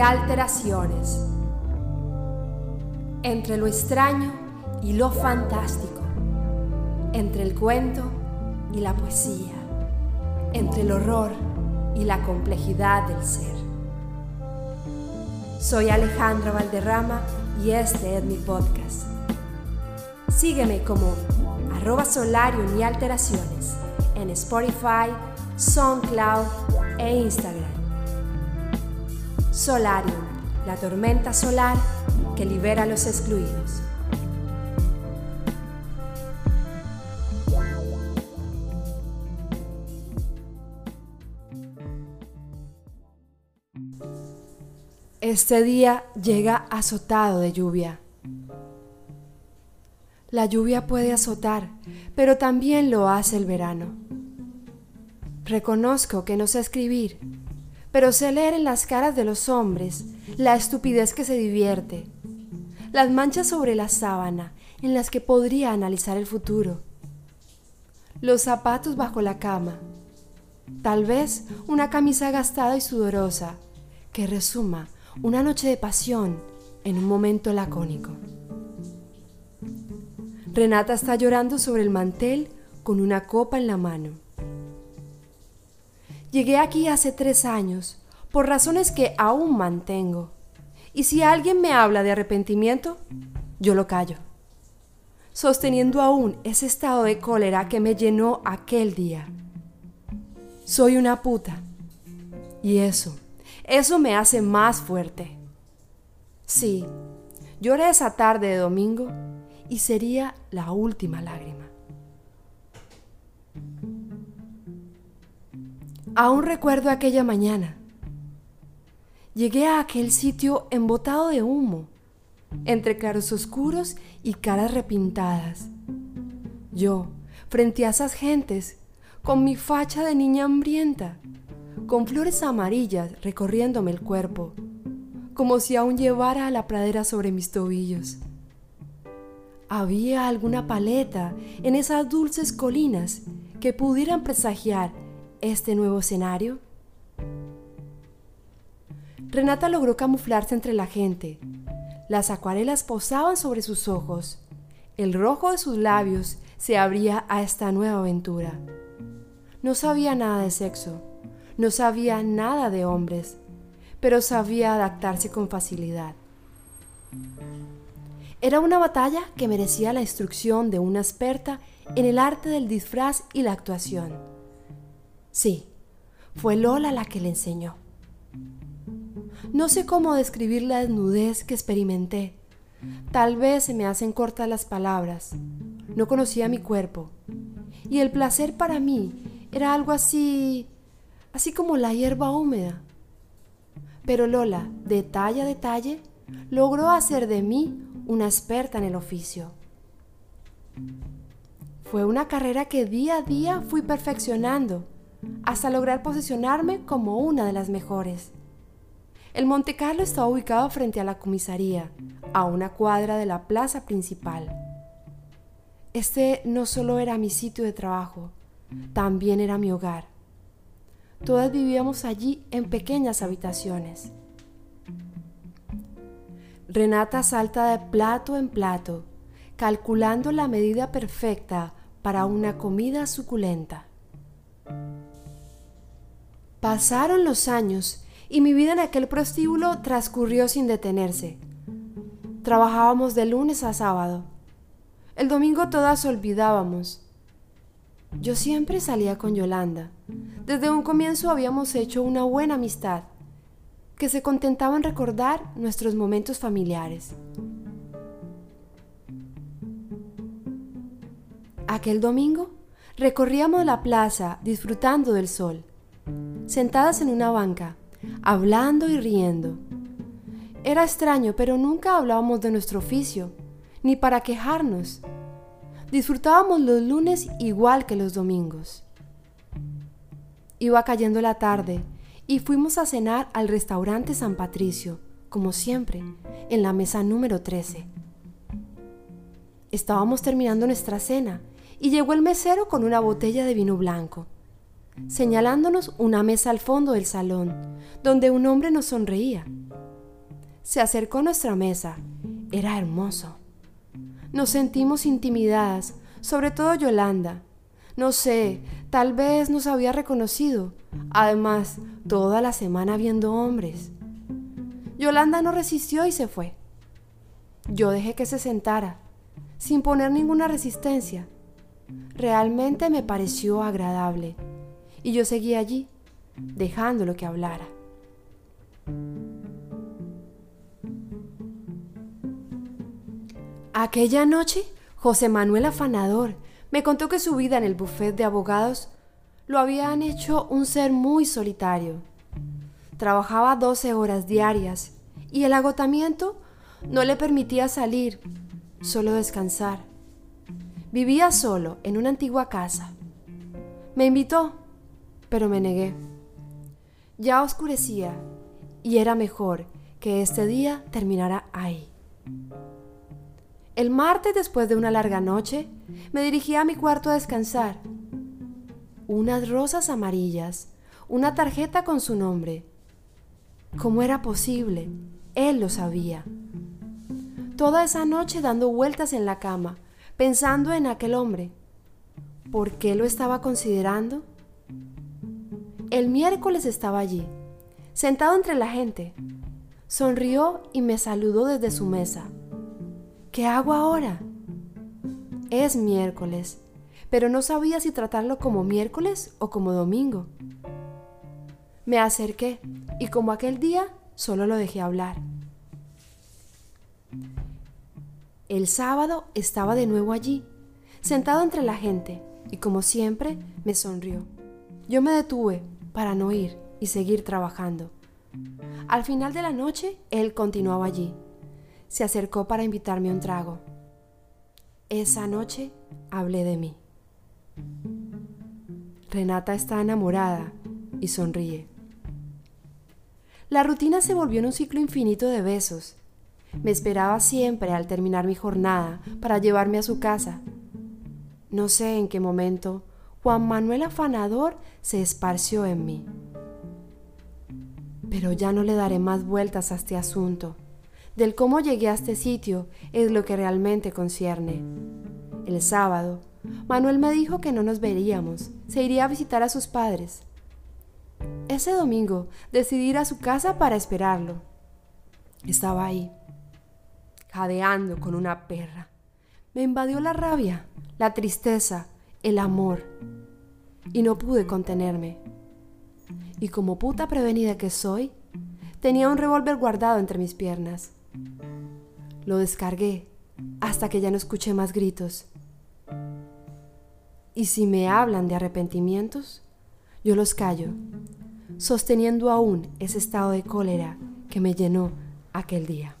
alteraciones. Entre lo extraño y lo fantástico. Entre el cuento y la poesía. Entre el horror y la complejidad del ser. Soy Alejandra Valderrama y este es mi podcast. Sígueme como arroba solarium y alteraciones en Spotify, SoundCloud e Instagram. Solarium, la tormenta solar que libera a los excluidos. Este día llega azotado de lluvia. La lluvia puede azotar, pero también lo hace el verano. Reconozco que no sé escribir, pero sé leer en las caras de los hombres la estupidez que se divierte, las manchas sobre la sábana en las que podría analizar el futuro, los zapatos bajo la cama, tal vez una camisa gastada y sudorosa que resuma una noche de pasión en un momento lacónico. Renata está llorando sobre el mantel con una copa en la mano. Llegué aquí hace tres años, por razones que aún mantengo. Y si alguien me habla de arrepentimiento, yo lo callo, sosteniendo aún ese estado de cólera que me llenó aquel día. Soy una puta. Y eso, eso me hace más fuerte. Sí, lloré esa tarde de domingo y sería la última lágrima. Aún recuerdo aquella mañana. Llegué a aquel sitio embotado de humo, entre claros oscuros y caras repintadas. Yo, frente a esas gentes, con mi facha de niña hambrienta, con flores amarillas recorriéndome el cuerpo, como si aún llevara a la pradera sobre mis tobillos. Había alguna paleta en esas dulces colinas que pudieran presagiar este nuevo escenario? Renata logró camuflarse entre la gente. Las acuarelas posaban sobre sus ojos. El rojo de sus labios se abría a esta nueva aventura. No sabía nada de sexo, no sabía nada de hombres, pero sabía adaptarse con facilidad. Era una batalla que merecía la instrucción de una experta en el arte del disfraz y la actuación. Sí, fue Lola la que le enseñó. No sé cómo describir la desnudez que experimenté. Tal vez se me hacen cortas las palabras. No conocía mi cuerpo. Y el placer para mí era algo así, así como la hierba húmeda. Pero Lola, detalle a detalle, logró hacer de mí una experta en el oficio. Fue una carrera que día a día fui perfeccionando hasta lograr posicionarme como una de las mejores. El Monte Carlo estaba ubicado frente a la comisaría, a una cuadra de la plaza principal. Este no solo era mi sitio de trabajo, también era mi hogar. Todas vivíamos allí en pequeñas habitaciones. Renata salta de plato en plato, calculando la medida perfecta para una comida suculenta. Pasaron los años y mi vida en aquel prostíbulo transcurrió sin detenerse. Trabajábamos de lunes a sábado. El domingo todas olvidábamos. Yo siempre salía con Yolanda. Desde un comienzo habíamos hecho una buena amistad, que se contentaba en recordar nuestros momentos familiares. Aquel domingo recorríamos la plaza disfrutando del sol sentadas en una banca, hablando y riendo. Era extraño, pero nunca hablábamos de nuestro oficio, ni para quejarnos. Disfrutábamos los lunes igual que los domingos. Iba cayendo la tarde y fuimos a cenar al restaurante San Patricio, como siempre, en la mesa número 13. Estábamos terminando nuestra cena y llegó el mesero con una botella de vino blanco señalándonos una mesa al fondo del salón, donde un hombre nos sonreía. Se acercó a nuestra mesa. Era hermoso. Nos sentimos intimidadas, sobre todo Yolanda. No sé, tal vez nos había reconocido. Además, toda la semana viendo hombres. Yolanda no resistió y se fue. Yo dejé que se sentara, sin poner ninguna resistencia. Realmente me pareció agradable, y yo seguí allí, dejándolo que hablara. Aquella noche, José Manuel Afanador me contó que su vida en el bufet de abogados lo habían hecho un ser muy solitario. Trabajaba 12 horas diarias y el agotamiento no le permitía salir, solo descansar. Vivía solo en una antigua casa. Me invitó, pero me negué. Ya oscurecía y era mejor que este día terminara ahí. El martes, después de una larga noche, me dirigí a mi cuarto a descansar. Unas rosas amarillas, una tarjeta con su nombre. ¿Cómo era posible? Él lo sabía. Toda esa noche dando vueltas en la cama, pensando en aquel hombre. ¿Por qué lo estaba considerando? El miércoles estaba allí, sentado entre la gente. Sonrió y me saludó desde su mesa. ¿Qué hago ahora? Es miércoles, pero no sabía si tratarlo como miércoles o como domingo. Me acerqué y como aquel día solo lo dejé hablar. El sábado estaba de nuevo allí, sentado entre la gente, y como siempre me sonrió. Yo me detuve para no ir y seguir trabajando. Al final de la noche, él continuaba allí se acercó para invitarme un trago. Esa noche hablé de mí. Renata está enamorada y sonríe. La rutina se volvió en un ciclo infinito de besos. Me esperaba siempre al terminar mi jornada para llevarme a su casa. No sé en qué momento Juan Manuel afanador se esparció en mí. Pero ya no le daré más vueltas a este asunto del cómo llegué a este sitio es lo que realmente concierne. El sábado, Manuel me dijo que no nos veríamos, se iría a visitar a sus padres. Ese domingo decidí ir a su casa para esperarlo. Estaba ahí, jadeando con una perra. Me invadió la rabia, la tristeza, el amor, y no pude contenerme. Y como puta prevenida que soy, tenía un revólver guardado entre mis piernas. Lo descargué hasta que ya no escuché más gritos. Y si me hablan de arrepentimientos, yo los callo, sosteniendo aún ese estado de cólera que me llenó aquel día.